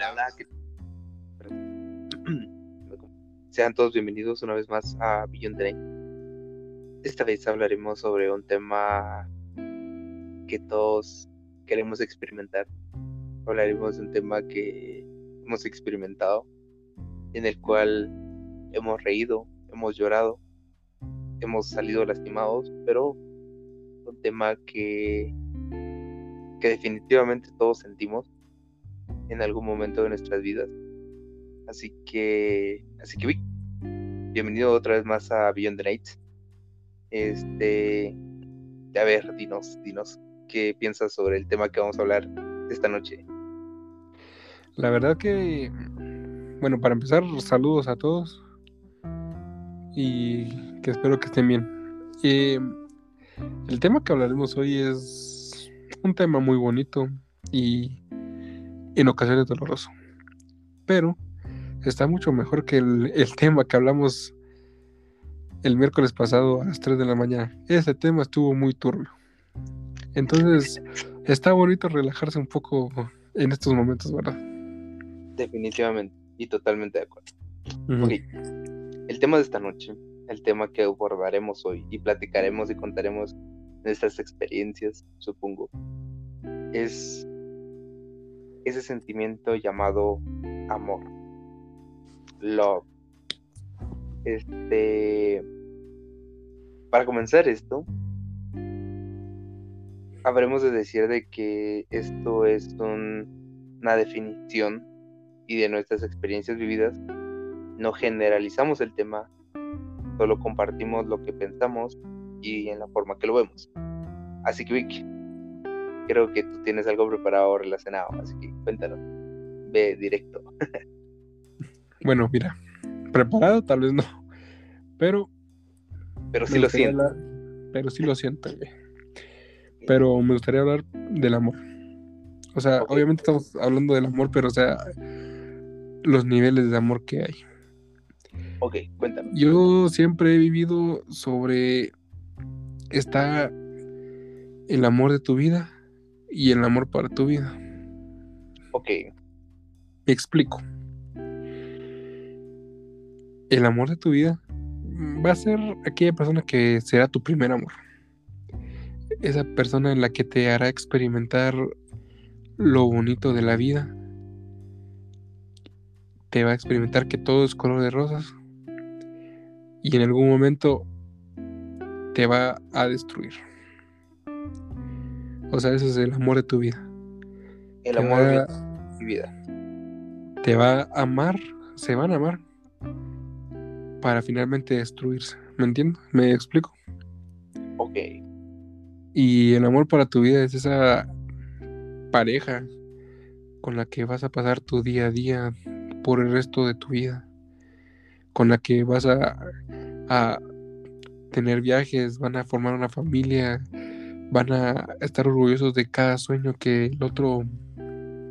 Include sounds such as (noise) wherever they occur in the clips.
(clears throat) Sean todos bienvenidos una vez más a the Night. Esta vez hablaremos sobre un tema que todos queremos experimentar. Hablaremos de un tema que hemos experimentado, en el cual hemos reído, hemos llorado, hemos salido lastimados, pero un tema que, que definitivamente todos sentimos en algún momento de nuestras vidas. Así que, así que, bienvenido otra vez más a Beyond the Night. Este, a ver, dinos, dinos, ¿qué piensas sobre el tema que vamos a hablar esta noche? La verdad que, bueno, para empezar, saludos a todos y que espero que estén bien. Eh, el tema que hablaremos hoy es un tema muy bonito y en ocasiones doloroso. Pero está mucho mejor que el, tema que hablamos el miércoles pasado a las 3 de la mañana. Ese tema estuvo muy turbio. Entonces, está bonito relajarse un poco en estos momentos, ¿verdad? Definitivamente y totalmente de acuerdo. El tema de esta noche, el tema que abordaremos hoy y platicaremos y contaremos nuestras experiencias, supongo, es ese sentimiento llamado amor. Love. Este. Para comenzar esto, habremos de decir de que esto es una definición y de nuestras experiencias vividas. No generalizamos el tema, solo compartimos lo que pensamos y en la forma que lo vemos. Así que creo que tú tienes algo preparado relacionado, así que cuéntanos. Ve directo. (laughs) bueno, mira, preparado tal vez no, pero... Pero sí lo siento. pero sí lo siento, Pero me gustaría hablar del amor. O sea, obviamente estamos hablando del amor, pero o sea, los niveles de amor que hay. Ok, cuéntame. Yo siempre he vivido sobre está el amor de tu vida y el amor para tu vida. Ok. Me explico. El amor de tu vida va a ser aquella persona que será tu primer amor. Esa persona en la que te hará experimentar lo bonito de la vida. Te va a experimentar que todo es color de rosas. Y en algún momento te va a destruir. O sea, ese es el amor de tu vida. El amor de mi vida. Te va a amar, se van a amar para finalmente destruirse. ¿Me entiendo? ¿Me explico? Ok. Y el amor para tu vida es esa pareja con la que vas a pasar tu día a día por el resto de tu vida. Con la que vas a, a tener viajes, van a formar una familia, van a estar orgullosos de cada sueño que el otro...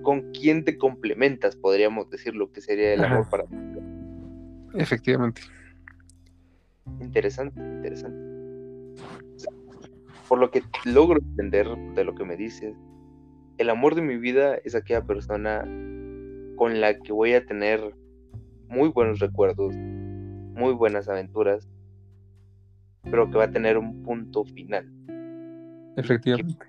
¿Con quién te complementas? Podríamos decir lo que sería el amor para ti. Efectivamente. Interesante, interesante. Por lo que logro entender de lo que me dices, el amor de mi vida es aquella persona con la que voy a tener muy buenos recuerdos, muy buenas aventuras, pero que va a tener un punto final. Efectivamente.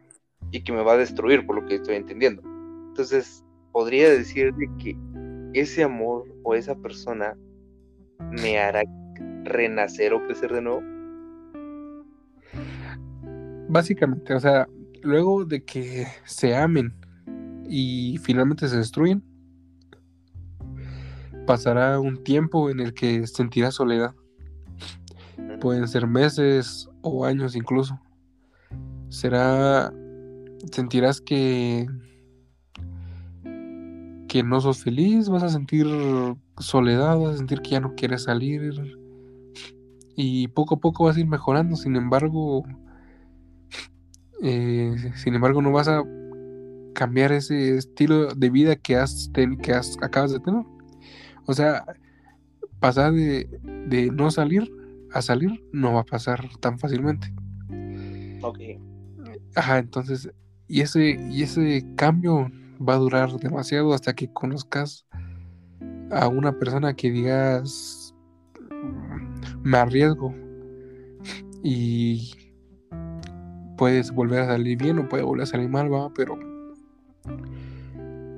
Y que me va a destruir, por lo que estoy entendiendo. Entonces, podría decir que ese amor o esa persona me hará renacer o crecer de nuevo. Básicamente, o sea, luego de que se amen y finalmente se destruyen, pasará un tiempo en el que sentirás soledad. Pueden ser meses o años incluso será, sentirás que, que no sos feliz, vas a sentir soledad, vas a sentir que ya no quieres salir y poco a poco vas a ir mejorando, sin embargo, eh, sin embargo no vas a cambiar ese estilo de vida que has, que has acabas de tener. O sea, pasar de, de no salir a salir no va a pasar tan fácilmente. Ok. Ajá, entonces, y ese, y ese cambio va a durar demasiado hasta que conozcas a una persona que digas, me arriesgo y puedes volver a salir bien o puede volver a salir mal, va, pero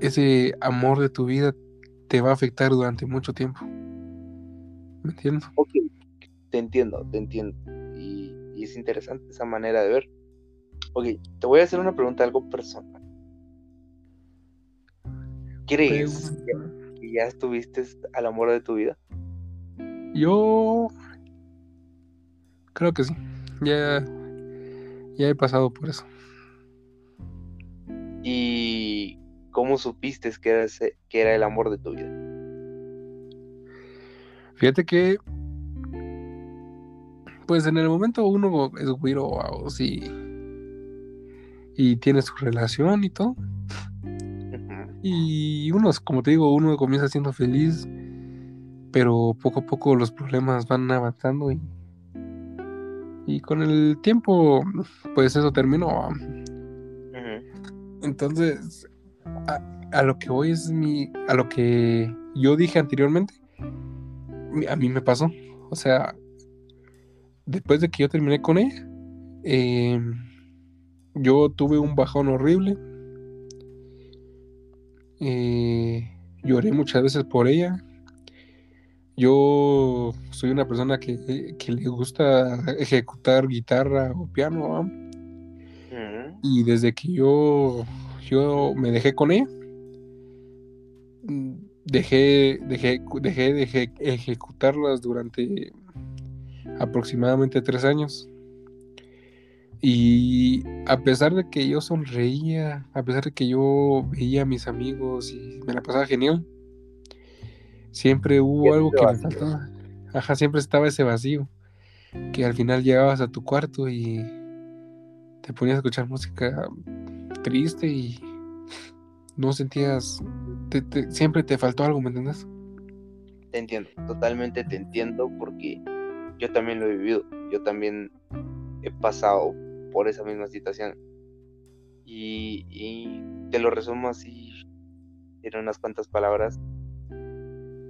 ese amor de tu vida te va a afectar durante mucho tiempo. ¿Me entiendes? Ok, te entiendo, te entiendo. Y, es interesante esa manera de ver. Ok, te voy a hacer una pregunta algo personal. ¿Crees que, ya estuviste al amor de tu vida? Yo creo que sí. Ya, ya he pasado por eso. ¿Y cómo supiste que era, que era el amor de tu vida? Fíjate que, pues en el momento uno es güiro sí, y tiene su relación y todo. Y uno, como te digo, uno comienza siendo feliz, pero poco a poco los problemas van avanzando y, y con el tiempo, pues eso terminó. Entonces, a, lo que voy es mi. A lo que yo dije anteriormente, a mí me pasó. O sea, después de que yo terminé con ella, em, yo tuve un bajón horrible. Eh, lloré muchas veces por ella. Yo soy una persona que, que le gusta ejecutar guitarra o piano. Y desde que yo, yo me dejé con ella, dejé, dejé, dejé de ejecutarlas durante aproximadamente tres años. Y a pesar de que yo sonreía, a pesar de que yo veía a mis amigos y me la pasaba genial, siempre hubo algo que me faltaba. Ajá, siempre estaba ese vacío. Que al final llegabas a tu cuarto y te ponías a escuchar música triste y no sentías, siempre te faltó algo, ¿me entiendes? Te entiendo, totalmente te entiendo porque yo también lo he vivido, yo también he pasado por esa misma situación y, y te lo resumo así en unas cuantas palabras.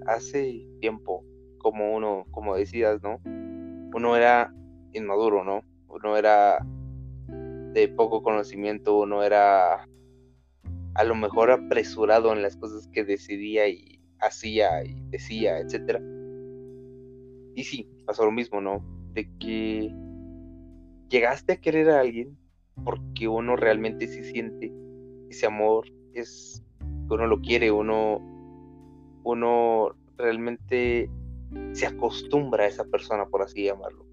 Hace tiempo, como uno, como decías, ¿no? Uno era inmaduro, ¿no? Uno era de poco conocimiento, uno era a lo mejor apresurado en las cosas que decidía y hacía y decía, etcétera. Y sí, pasó lo mismo, ¿no? De que llegaste a querer a alguien porque uno realmente sí siente ese amor, es que uno lo quiere, uno, uno realmente se acostumbra a esa persona, por así llamarlo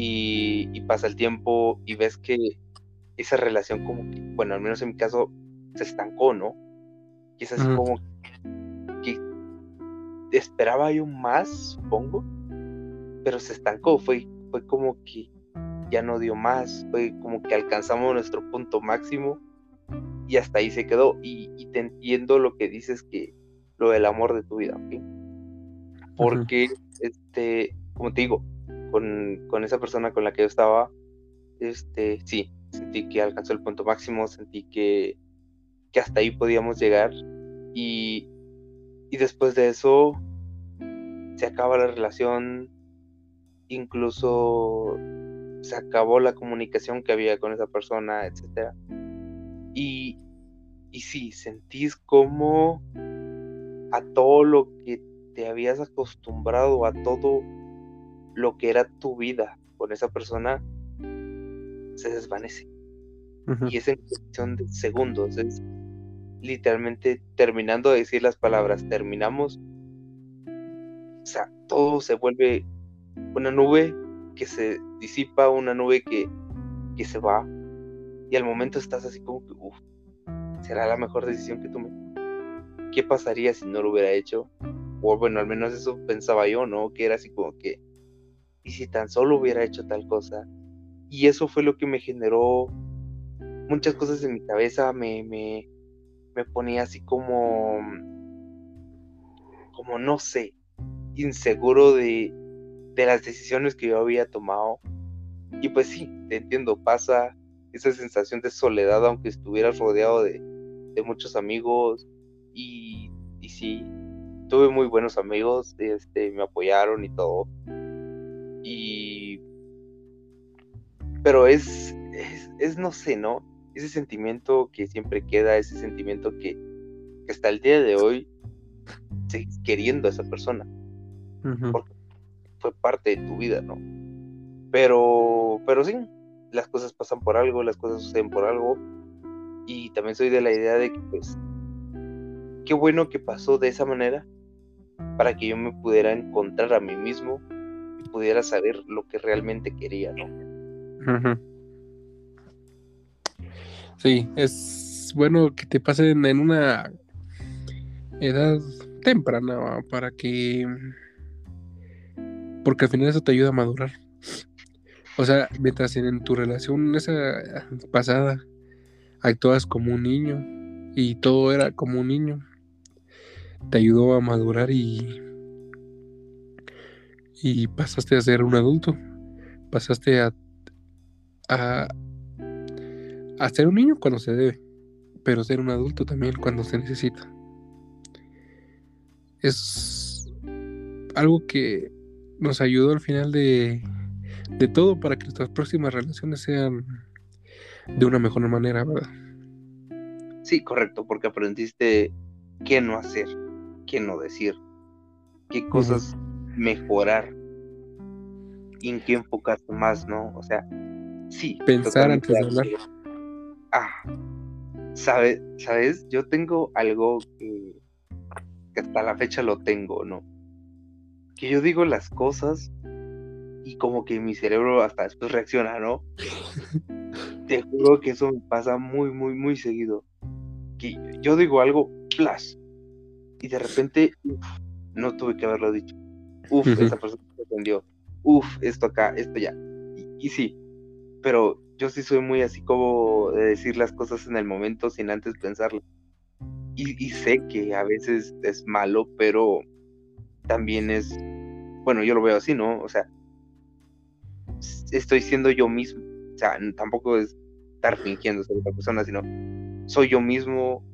y, pasa el tiempo y ves que esa relación como que, bueno, al menos en mi caso, se estancó, ¿no? Y es así como que esperaba yo más, supongo, pero se estancó, fue, fue como que ya no dio más, fue como que alcanzamos nuestro punto máximo y hasta ahí se quedó. Y, te entiendo lo que dices que lo del amor de tu vida, ¿ok? Porque, este, como te digo, con, esa persona con la que yo estaba, este, sí, sentí que alcanzó el punto máximo, sentí que, que hasta ahí podíamos llegar y, y después de eso se acaba la relación, incluso se acabó la comunicación que había con esa persona, etc. Y, y sí, sentís como a todo lo que te habías acostumbrado, a todo lo que era tu vida con esa persona se desvanece. Y es en cuestión de segundos, es literalmente terminando de decir las palabras, terminamos, o sea, todo se vuelve una nube que se disipa, una nube que, que se va, y al momento estás así como que, uff, será la mejor decisión que tomé. ¿Qué pasaría si no lo hubiera hecho? O bueno, al menos eso pensaba yo, ¿no? Que era así como que y si tan solo hubiera hecho tal cosa. Y eso fue lo que me generó muchas cosas en mi cabeza, me, me, me ponía así como, como no sé, inseguro de, de las decisiones que yo había tomado. Y pues sí, te entiendo, pasa esa sensación de soledad, aunque estuvieras rodeado de, de muchos amigos y, y sí, tuve muy buenos amigos, este, me apoyaron y todo. Y... Pero es, es, es, no sé, ¿no? Ese sentimiento que siempre queda, ese sentimiento que, que hasta el día de hoy sigues queriendo a esa persona. Porque fue parte de tu vida, ¿no? Pero, pero sí, las cosas pasan por algo, las cosas suceden por algo. Y también soy de la idea de que, pues, qué bueno que pasó de esa manera para que yo me pudiera encontrar a mí mismo y pudiera saber lo que realmente quería, ¿no? Sí, es bueno que te pasen en una edad temprana para que porque al final eso te ayuda a madurar. O sea, mientras en tu relación esa pasada actuabas como un niño y todo era como un niño, te ayudó a madurar y y pasaste a ser un adulto, pasaste a a, a ser un niño cuando se debe, pero ser un adulto también cuando se necesita. Es algo que nos ayudó al final de, de todo para que nuestras próximas relaciones sean de una mejor manera, ¿verdad? Sí, correcto, porque aprendiste qué no hacer, qué no decir, qué cosas mejorar y en qué enfocarte más, ¿no? O sea, sí. Pensar antes de hablar. Ah, ¿sabes? ¿sabes? Yo tengo algo que, que hasta la fecha lo tengo, ¿no? Que yo digo las cosas y como que mi cerebro hasta después reacciona, ¿no? Te juro que eso me pasa muy, muy, muy seguido. Que yo digo algo, plus, y de repente, no tuve que haberlo dicho. Uf, esa persona se entendió. Uf, esto acá, esto ya. Y, sí, pero yo sí soy muy así como de decir las cosas en el momento sin antes pensarlas. Y, y sé que a veces es malo, pero también es, bueno, yo lo veo así, ¿no? O sea, estoy siendo yo mismo. O sea, tampoco es estar fingiendo ser otra persona, sino soy yo mismo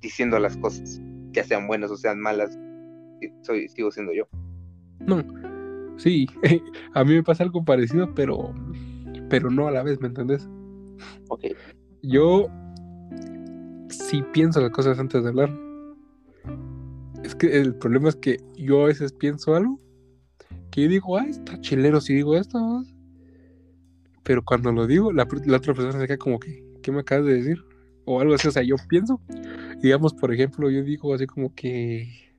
diciendo las cosas, ya sean buenas o sean malas, soy, sigo siendo yo. No, sí, (laughs) a mí me pasa algo parecido, pero, pero no a la vez, ¿me entendés? Ok. Yo sí pienso las cosas antes de hablar. Es que el problema es que yo a veces pienso algo que yo digo, ay, está chilero si digo esto. Pero cuando lo digo, la, otra persona se queda como que, ¿qué me acabas de decir? O algo así, o sea, yo pienso, digamos, por ejemplo, yo digo así como que,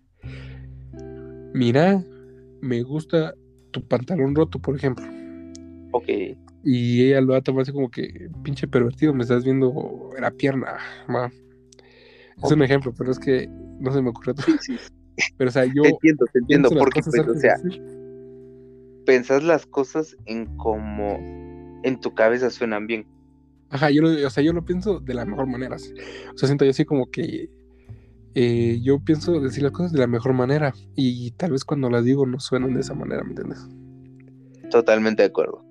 mira, me gusta tu pantalón roto, por ejemplo. Ok. Y ella lo va a tomar así como que, pinche pervertido, me estás viendo la pierna, ma. Es un ejemplo, pero es que no se me ocurre todo. Pero, o sea, yo. Te entiendo, te entiendo, porque, pues, o sea, pensás las cosas en como en tu cabeza suenan bien. Ajá, yo lo, o sea, yo lo pienso de la mejor manera. O sea, siento yo así como que eh, yo pienso decir las cosas de la mejor manera y, tal vez cuando las digo no suenan de esa manera, ¿me entiendes? Totalmente de acuerdo.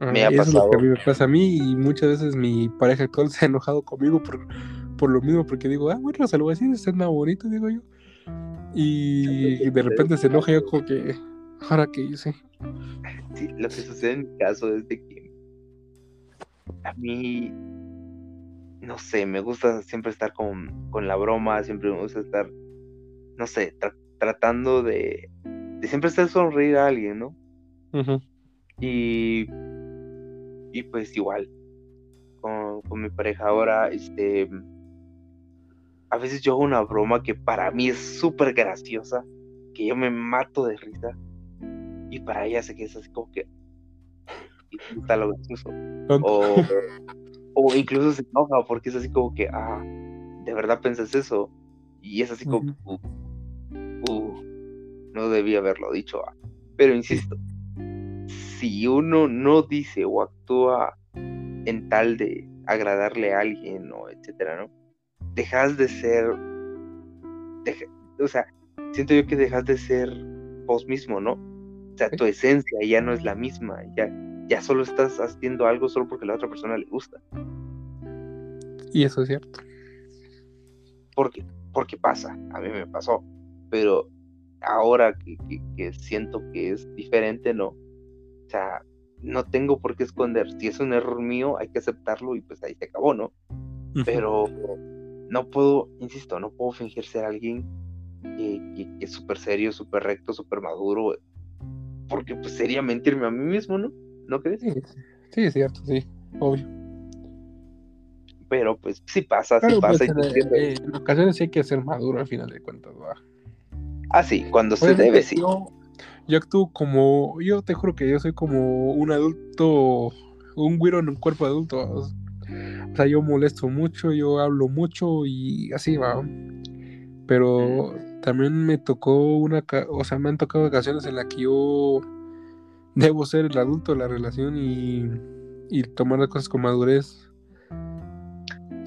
me ha pasado. es lo que a mí me pasa a mí y muchas veces mi pareja actual se ha enojado conmigo por por lo mismo, porque digo, ah, bueno, se lo voy a decir, es más bonito, digo yo. Y de repente se enoja yo como que, ¿ahora qué hice? Sí, lo que sucede en mi caso es de que a mí, no sé, me gusta siempre estar con, con la broma, siempre me gusta estar, no sé, tratando de, de siempre hacer sonreír a alguien, ¿no? Y, y pues igual, con, con mi pareja ahora, este a veces yo hago una broma que para mí es súper graciosa, que yo me mato de risa, y para ella se queda así como que. está lo gracioso. O, o incluso se enoja porque es así como que, ah, ¿de verdad pensas eso? Y es así como, uh, uh, no debía haberlo dicho. Ah. Pero insisto, si uno no dice o actúa en tal de agradarle a alguien o etcétera, ¿no? Dejas de ser, o sea, siento yo que dejas de ser vos mismo, ¿no? O sea, tu esencia ya no es la misma, ya, ya solo estás haciendo algo solo porque a la otra persona le gusta. Y eso es cierto. porque, porque pasa, a mí me pasó, pero ahora que, que, siento que es diferente, no. O sea, no tengo por qué esconder. Si es un error mío, hay que aceptarlo y pues ahí se acabó, ¿no? Pero no puedo, insisto, no puedo fingir ser alguien que, que, es súper serio, súper recto, súper maduro, porque pues sería mentirme a mí mismo, ¿no? ¿No crees? Sí, sí es cierto, sí, obvio. Pero pues sí pasa, sí pasa. Pues, eh, en, ocasiones sí hay que ser maduro al final de cuentas, ¿va? Ah, sí, cuando se debe, sí. Yo, yo actúo como, yo te juro que yo soy como un adulto, un güiro en un cuerpo adulto. O sea, yo molesto mucho, yo hablo mucho y así va. Pero también me tocó una, o sea, me han tocado ocasiones en las que yo debo ser el adulto de la relación y, y tomar las cosas con madurez.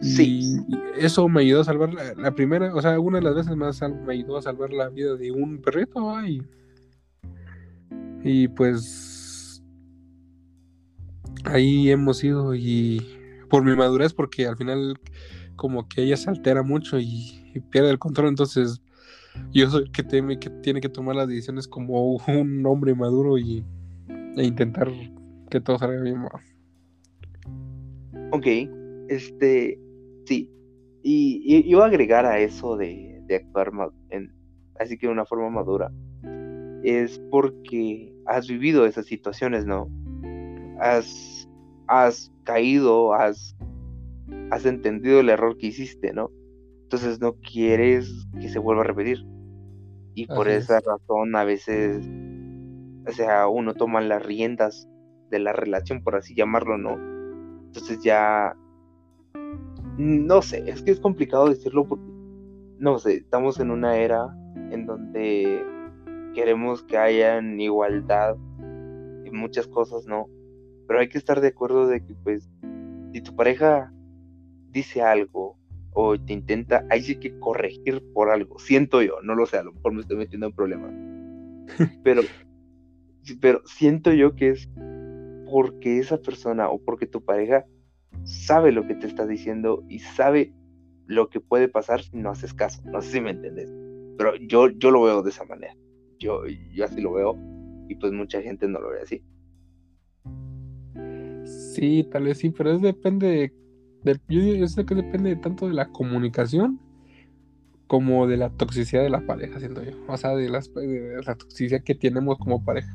Sí. Y eso me ayudó a salvar la, primera, o sea, una de las veces más me ayudó a salvar la vida de un perrito. Y, y pues ahí hemos ido y por mi madurez, porque al final como que ella se altera mucho y, pierde el control, entonces yo soy el que, teme, que tiene que tomar las decisiones como un hombre maduro y, e intentar que todo salga bien. Ok, este, sí, y, yo agregar a eso de, de actuar en, así que de una forma madura, es porque has vivido esas situaciones, ¿no? Has, has caído, has, has entendido el error que hiciste, ¿no? Entonces no quieres que se vuelva a repetir. Y por esa razón a veces, o sea, uno toma las riendas de la relación, por así llamarlo, ¿no? Entonces ya, no sé, es que es complicado decirlo porque, no sé, estamos en una era en donde queremos que haya igualdad y muchas cosas, ¿no? Pero hay que estar de acuerdo de que, pues, si tu pareja dice algo o te intenta, hay que corregir por algo. Siento yo, no lo sé, a lo mejor me estoy metiendo en problemas. (laughs) Pero, pero siento yo que es porque esa persona o porque tu pareja sabe lo que te está diciendo y sabe lo que puede pasar si no haces caso. No sé si me entiendes. Pero yo, yo lo veo de esa manera. Yo, yo así lo veo y pues mucha gente no lo ve así. Sí, tal vez sí, pero es depende yo, sé que depende tanto de la comunicación como de la toxicidad de la pareja, siento yo. O sea, de, las, la toxicidad que tenemos como pareja.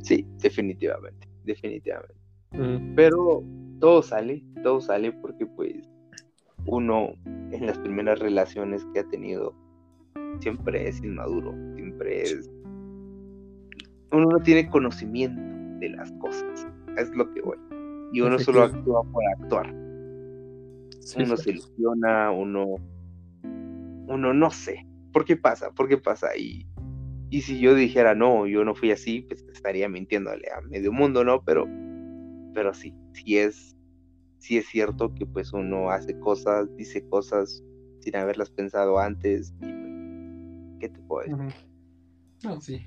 Sí, definitivamente, definitivamente. Pero todo sale, todo sale porque pues uno en las primeras relaciones que ha tenido siempre es inmaduro, siempre es... Uno no tiene conocimiento de las cosas, es lo que voy. Y uno solo actúa por actuar uno se ilusiona, uno, uno no sé. ¿Por qué pasa? ¿Por qué pasa? Y, y si yo dijera, no, yo no fui así, pues estaría mintiéndole a medio mundo, ¿no? Pero, pero sí, sí es, sí es cierto que pues uno hace cosas, dice cosas sin haberlas pensado antes. Y, pues, ¿Qué te puedo decir? No, sí.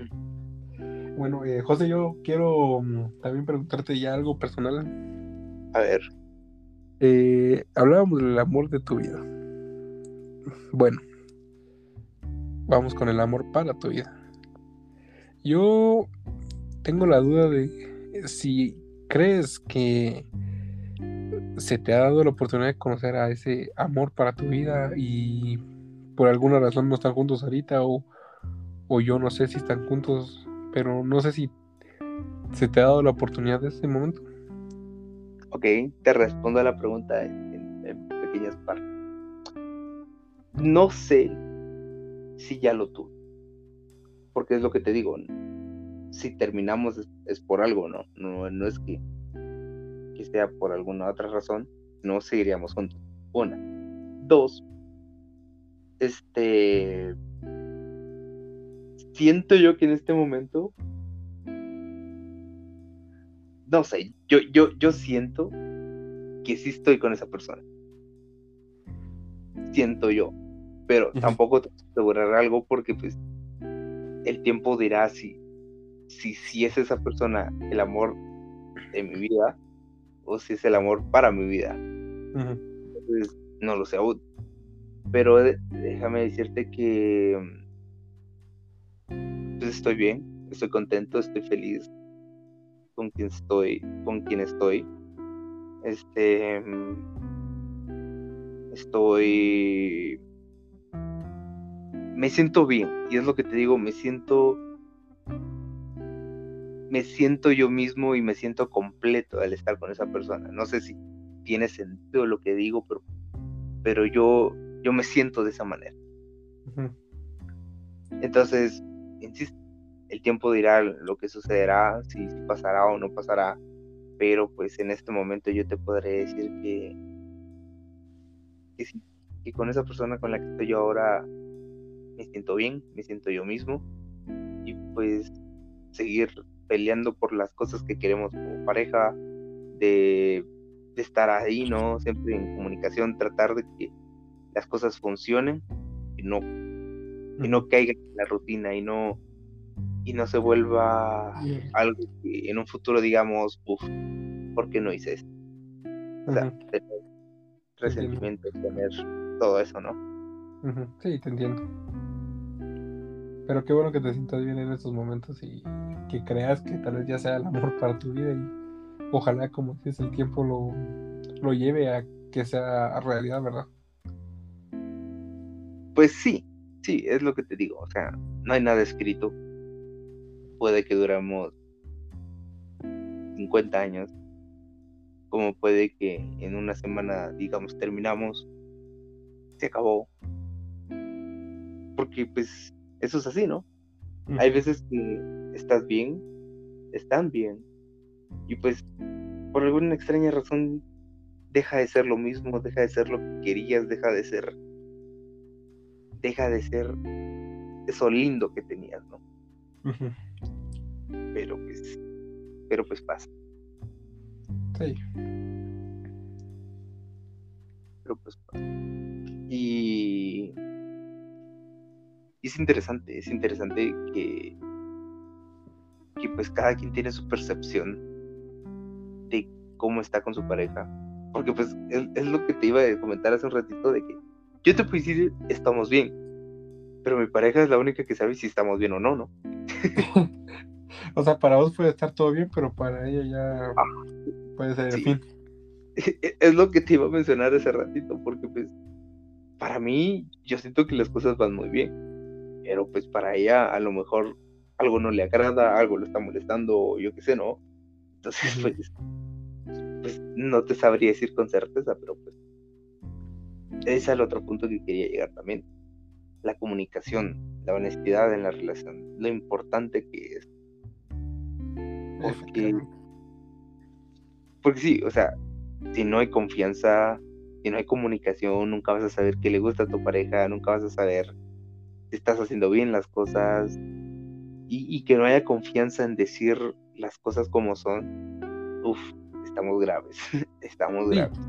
Bueno, eh, José, yo quiero mm, también preguntarte ya algo personal. A ver. Eh, hablábamos del amor de tu vida. Bueno, vamos con el amor para tu vida. Yo tengo la duda de si crees que se te ha dado la oportunidad de conocer a ese amor para tu vida y por alguna razón no están juntos ahorita o, o yo no sé si están juntos, pero no sé si se te ha dado la oportunidad de ese momento. Ok, te respondo a la pregunta en, pequeñas partes. No sé si ya lo tuve. Porque es lo que te digo. Si terminamos es, por algo, ¿no? ¿no? Es que, que sea por alguna otra razón. No seguiríamos juntos. Una. Dos. Este. Siento yo que en este momento no sé, yo, yo, yo siento que sí estoy con esa persona. Siento yo. Pero tampoco te asegurar algo porque pues el tiempo dirá si, si, si es esa persona el amor de mi vida o si es el amor para mi vida. no lo sé aún. Pero déjame decirte que pues estoy bien, estoy contento, estoy feliz con quien estoy, con quien estoy. Este estoy me siento bien y es lo que te digo, me siento me siento yo mismo y me siento completo al estar con esa persona. No sé si tiene sentido lo que digo, pero pero yo yo me siento de esa manera. Entonces, insisto, el tiempo dirá lo que sucederá, si pasará o no pasará, pero pues en este momento yo te podré decir que, que sí, que con esa persona con la que estoy yo ahora me siento bien, me siento yo mismo y pues seguir peleando por las cosas que queremos como pareja, de, de estar ahí, ¿no? Siempre en comunicación, tratar de que las cosas funcionen y no, y no caigan en la rutina y no y no se vuelva algo que en un futuro digamos, uff, ¿por qué no hice esto? O sea, tener resentimiento, tener todo eso, ¿no? Sí, te entiendo. Pero qué bueno que te sientas bien en estos momentos y que creas que tal vez ya sea el amor (laughs) para tu vida y ojalá como si es el tiempo lo, lo lleve a que sea realidad, ¿verdad? Pues sí, sí, es lo que te digo, o sea, no hay nada escrito, puede que duramos 50 años, como puede que en una semana, digamos, terminamos, se acabó. Porque pues eso es así, ¿no? Hay veces que estás bien, están bien, y pues por alguna extraña razón deja de ser lo mismo, deja de ser lo que querías, deja de ser, deja de ser eso lindo que tenías, ¿no? Pero pues, pero pues pasa. Sí. Pero pues pasa. Y, y es interesante, es interesante que, que pues cada quien tiene su percepción de cómo está con su pareja. Porque pues es, es lo que te iba a comentar hace un ratito de que yo te puedo decir estamos bien, pero mi pareja es la única que sabe si estamos bien o no, ¿no? (laughs) O sea, para vos puede estar todo bien, pero para ella ya puede ser el fin. (laughs) Es lo que te iba a mencionar hace ratito, porque pues para mí yo siento que las cosas van muy bien, pero pues para ella a lo mejor algo no le agrada, algo lo está molestando, yo qué sé, ¿no? Entonces, pues, pues no te sabría decir con certeza, pero pues ese es el otro punto que quería llegar también. La comunicación, la honestidad en la relación, lo importante que es porque, porque sí, o sea, si no hay confianza, si no hay comunicación, nunca vas a saber qué le gusta a tu pareja, nunca vas a saber si estás haciendo bien las cosas. Y, que no haya confianza en decir las cosas como son, uff, estamos graves, (laughs) estamos graves.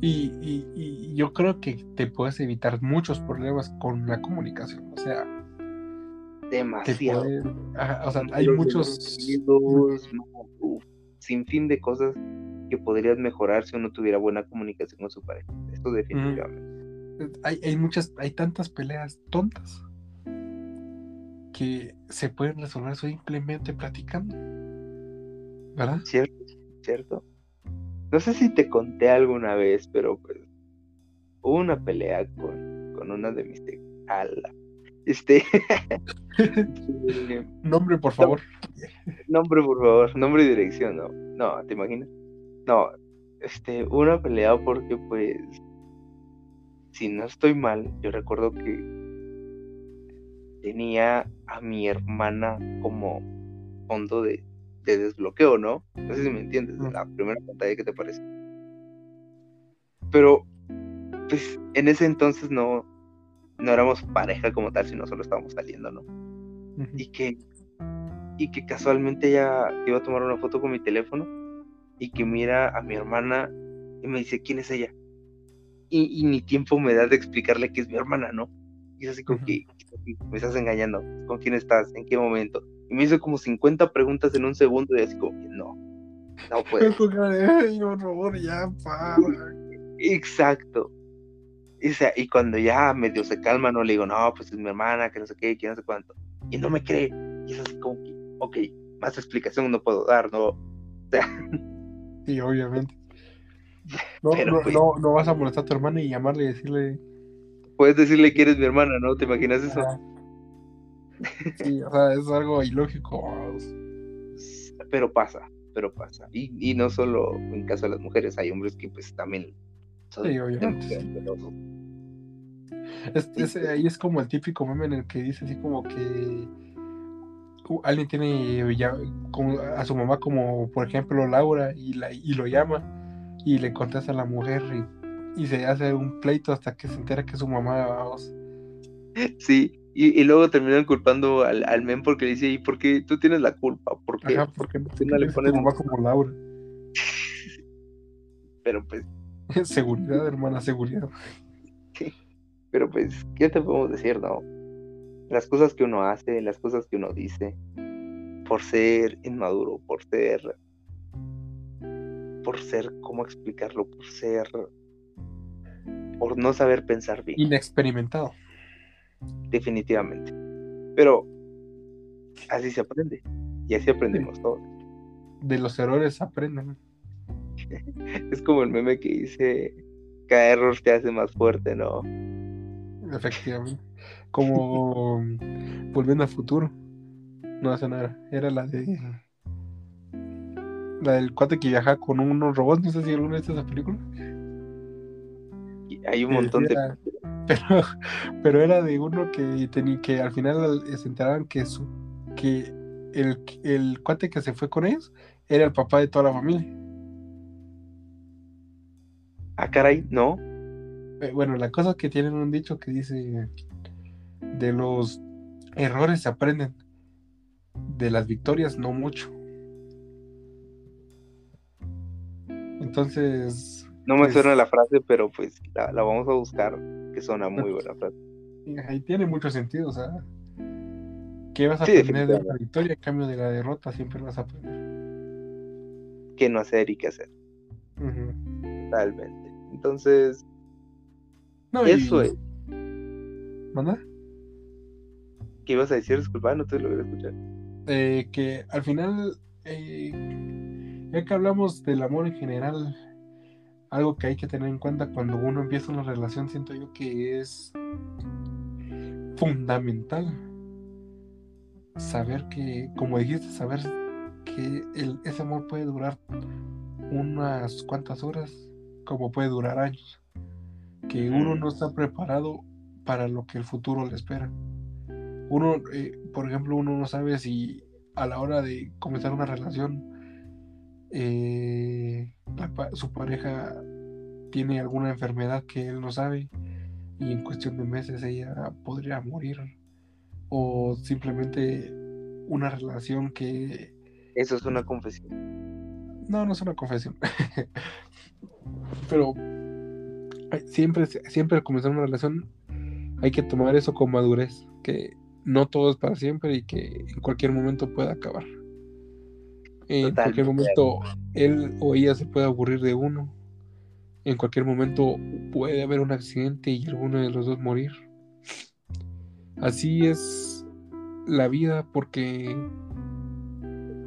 Y, y, yo creo que te puedes evitar muchos problemas con la comunicación. O sea, demasiado. o sea, hay muchos. sin fin de cosas que podrías mejorar si uno tuviera buena comunicación con su pareja. Esto definitivamente. Hay, hay muchas, hay tantas peleas tontas que se pueden resolver simplemente platicando. ¿Verdad? Cierto, cierto. No sé si te conté alguna vez, pero pues hubo una pelea con, con una de mis ala este. (laughs) nombre, por favor. Nombre, por favor. Nombre y dirección, no. No, ¿te imaginas? No, este, una pelea porque, pues. Si no estoy mal, yo recuerdo que tenía a mi hermana como fondo de, de desbloqueo, ¿no? No sé si me entiendes, la primera pantalla que te parece. Pero, pues, en ese entonces no, no éramos pareja como tal, sino solo estábamos saliendo, ¿no? Y que y que casualmente ella iba a tomar una foto con mi teléfono y que mira a mi hermana y me dice, ¿quién es ella? Y, y ni tiempo me da de explicarle que es mi hermana, ¿no? Y es así como que me estás engañando, ¿con quién estás? ¿En qué momento? Y me hizo como 50 preguntas en un segundo y así como que no, no (laughs) puede. (laughs) por favor, ya, para. Exacto. Y, o sea, y cuando ya medio se calma, no le digo, no, pues es mi hermana, que no sé qué, que no sé cuánto. Y no me cree. Y es así como que, ok, más explicación no puedo dar, ¿no? O sea, Sí, obviamente. (laughs) No, Pero, no, pues- no, no vas a molestar a tu hermana y llamarle y decirle. puedes decirle que eres mi hermana, ¿no? ¿Te imaginas eso? "Ah". Sí, o sea, es algo ilógico. Pero pasa, pero pasa. Y, y no solo en caso de las mujeres, hay hombres que pues también son Sí, obviamente. Es- ahí es como el típico meme en el que dice así como que uh, alguien tiene ya como a su mamá como por ejemplo Laura y, la, y lo llama y le contesta a la mujer y, y se hace un pleito hasta que se entera que su mamá. vamos. Sí, y, y luego terminan culpando al, al men porque le dice, ¿y por qué tú tienes la culpa? ¿Por qué? Ajá, porque no, no le es pones- tu mamá como Laura. (laughs) Pero pues, (laughs) seguridad, hermana, seguridad. (laughs) pero pues, ¿qué te podemos decir, no? Las cosas que uno hace, las cosas que uno dice, por ser inmaduro, por ser, por ser, ¿cómo explicarlo? Por ser, por no saber pensar bien. Inexperimentado. definitivamente. Pero así se aprende. Y así aprendemos todos. De los errores aprenden. (laughs) Es como el meme que dice, cada error te hace más fuerte, ¿no? Efectivamente. Como volviendo al futuro. No hace nada. Era la de. La del cuate que viaja con unos robots. No sé si alguna vez esa película. Hay un montón de... Pero, pero era de uno que tenía que al final se enteraban que su que el, el cuate que se fue con ellos era el papá de toda la familia. Ah, caray, no. Eh, Bueno, la cosa es que tienen un dicho que dice de los errores se aprenden, de las victorias no mucho. Entonces, No me Pues- suena la frase, pero pues la, la vamos a buscar, que suena muy buena frase. ahí tiene mucho sentido, o sea, ¿qué vas a Sí, aprender de la victoria en cambio de la derrota? Siempre vas a aprender. ¿Qué no hacer y qué hacer? Totalmente. Entonces, No, y- eso es. ¿Manda? ¿Qué ibas a decir? Disculpa, no te lo voy a escuchar. Eh, que al final, eh, ya que hablamos del amor en general, algo que hay que tener en cuenta cuando uno empieza una relación, siento yo que es fundamental saber que, como dijiste, saber que el- ese amor puede durar unas cuantas horas, como puede durar años, que uno no está preparado para lo que el futuro le espera. Uno, eh, por ejemplo, uno no sabe si a la hora de comenzar una relación eh, la su pareja tiene alguna enfermedad que él no sabe y en cuestión de meses ella podría morir o simplemente una relación que Eso es una confesión. no, no es una confesión (laughs) pero siempre, siempre al comenzar una relación hay que tomar eso con madurez que no todo es para siempre y que en cualquier momento puede acabar. En cualquier momento él o ella se puede aburrir de uno. En cualquier momento puede haber un accidente y alguno de los dos morir. Así es la vida porque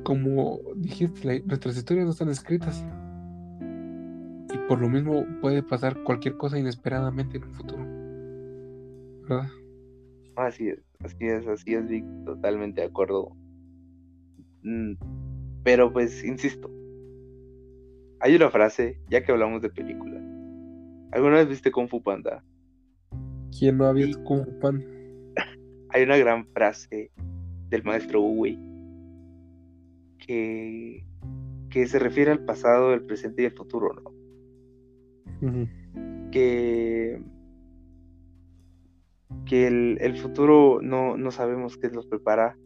como dijiste la- nuestras historias no están escritas por lo mismo puede pasar cualquier cosa inesperadamente en un futuro ¿verdad? Así es, así es, así es, Vic, totalmente de acuerdo. Mm, Pero pues, insisto, hay una frase, ya que hablamos de películas. ¿Alguna vez viste Kung Fu Panda? ¿Quién no ha visto Kung Fu Panda? (laughs) Hay una gran frase del maestro Uwe que, que se refiere al pasado, el presente y el futuro, ¿no? Que, que el, el futuro no, no sabemos qué nos prepara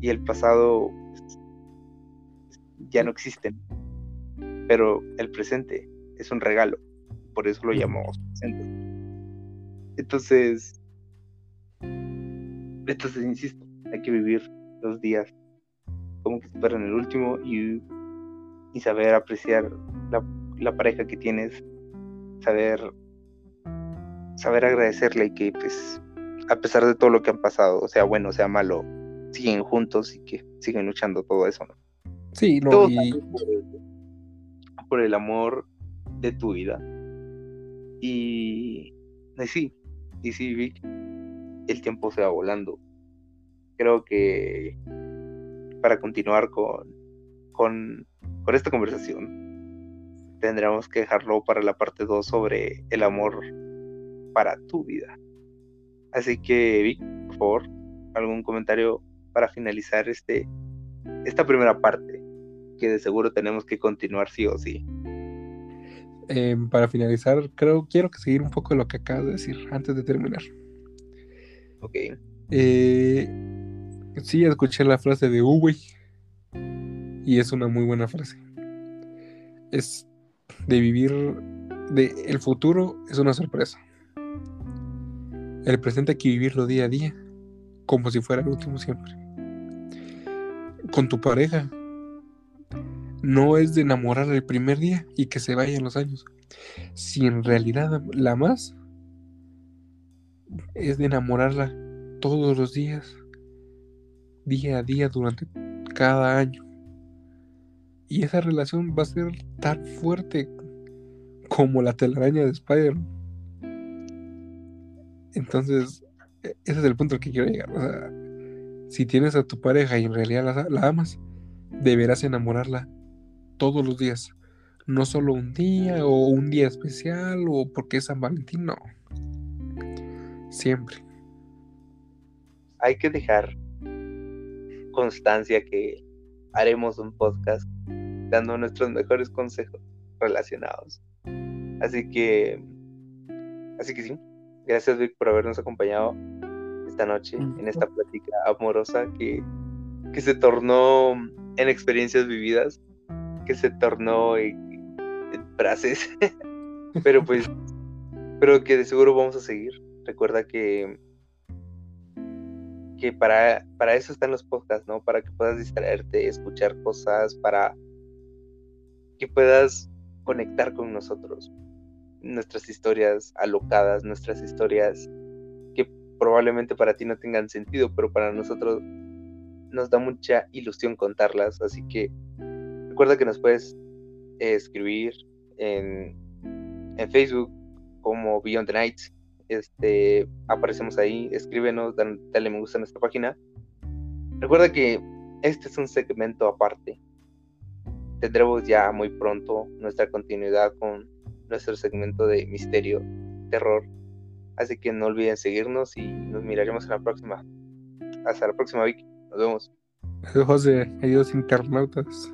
y el pasado pues, ya no existe, pero el presente es un regalo, por eso lo llamamos presente. Entonces, entonces insisto, hay que vivir los días como que si fueran el último y, y saber apreciar la, la pareja que tienes, saber saber agradecerle y que pues a pesar de todo lo que han pasado, sea bueno, sea malo, siguen juntos y que siguen luchando todo eso, ¿no? Sí, no, y... por, el, amor de tu vida. Y, y sí, y sí, Vic, el tiempo se va volando. Creo que para continuar con, con, con esta conversación, tendremos que dejarlo para la parte 2 sobre el amor para tu vida. Así que, Vic, por favor, algún comentario para finalizar este, esta primera parte, que de seguro tenemos que continuar sí o sí. Em, para finalizar, creo quiero que seguir un poco lo que acabas de decir antes de terminar. Ok. Eh, sí, escuché la frase de Uwe y es una muy buena frase. Es de vivir, de el futuro es una sorpresa. El presente hay que vivirlo día a día, como si fuera el último siempre. Con tu pareja, no es de enamorar el primer día y que se vayan los años. Si en realidad la más, es de enamorarla todos los días, día a día, durante cada año. Y esa relación va a ser tan fuerte como la telaraña de Spider-Man. Entonces, e-, ese es el punto al que quiero llegar. Si tienes a tu pareja y en realidad la, amas, deberás enamorarla todos los días. No solo un día o un día especial o porque es San Valentín, no. Siempre. Hay que dejar constancia que haremos un podcast dando nuestros mejores consejos relacionados. Así que, así que sí, Gracias, Vic, por habernos acompañado esta noche en esta plática amorosa que, que se tornó en experiencias vividas, que se tornó en, frases, (laughs) pero pues, pero que de seguro vamos a seguir. Recuerda que que para, para eso están los podcasts, ¿no? Para que puedas distraerte, escuchar cosas, para que puedas conectar con nosotros nuestras historias alocadas, nuestras historias que probablemente para ti no tengan sentido, pero para nosotros nos da mucha ilusión contarlas. Así que recuerda que nos puedes escribir en, en, Facebook como Beyond the Nights. Este, aparecemos ahí, escríbenos, dale me gusta a nuestra página. Recuerda que este es un segmento aparte. Tendremos ya muy pronto nuestra continuidad con nuestro segmento de misterio, terror. Así que no olviden seguirnos y nos miraremos en la próxima. Hasta la próxima, Vicky. Nos vemos. Adiós, José. Adiós, internautas.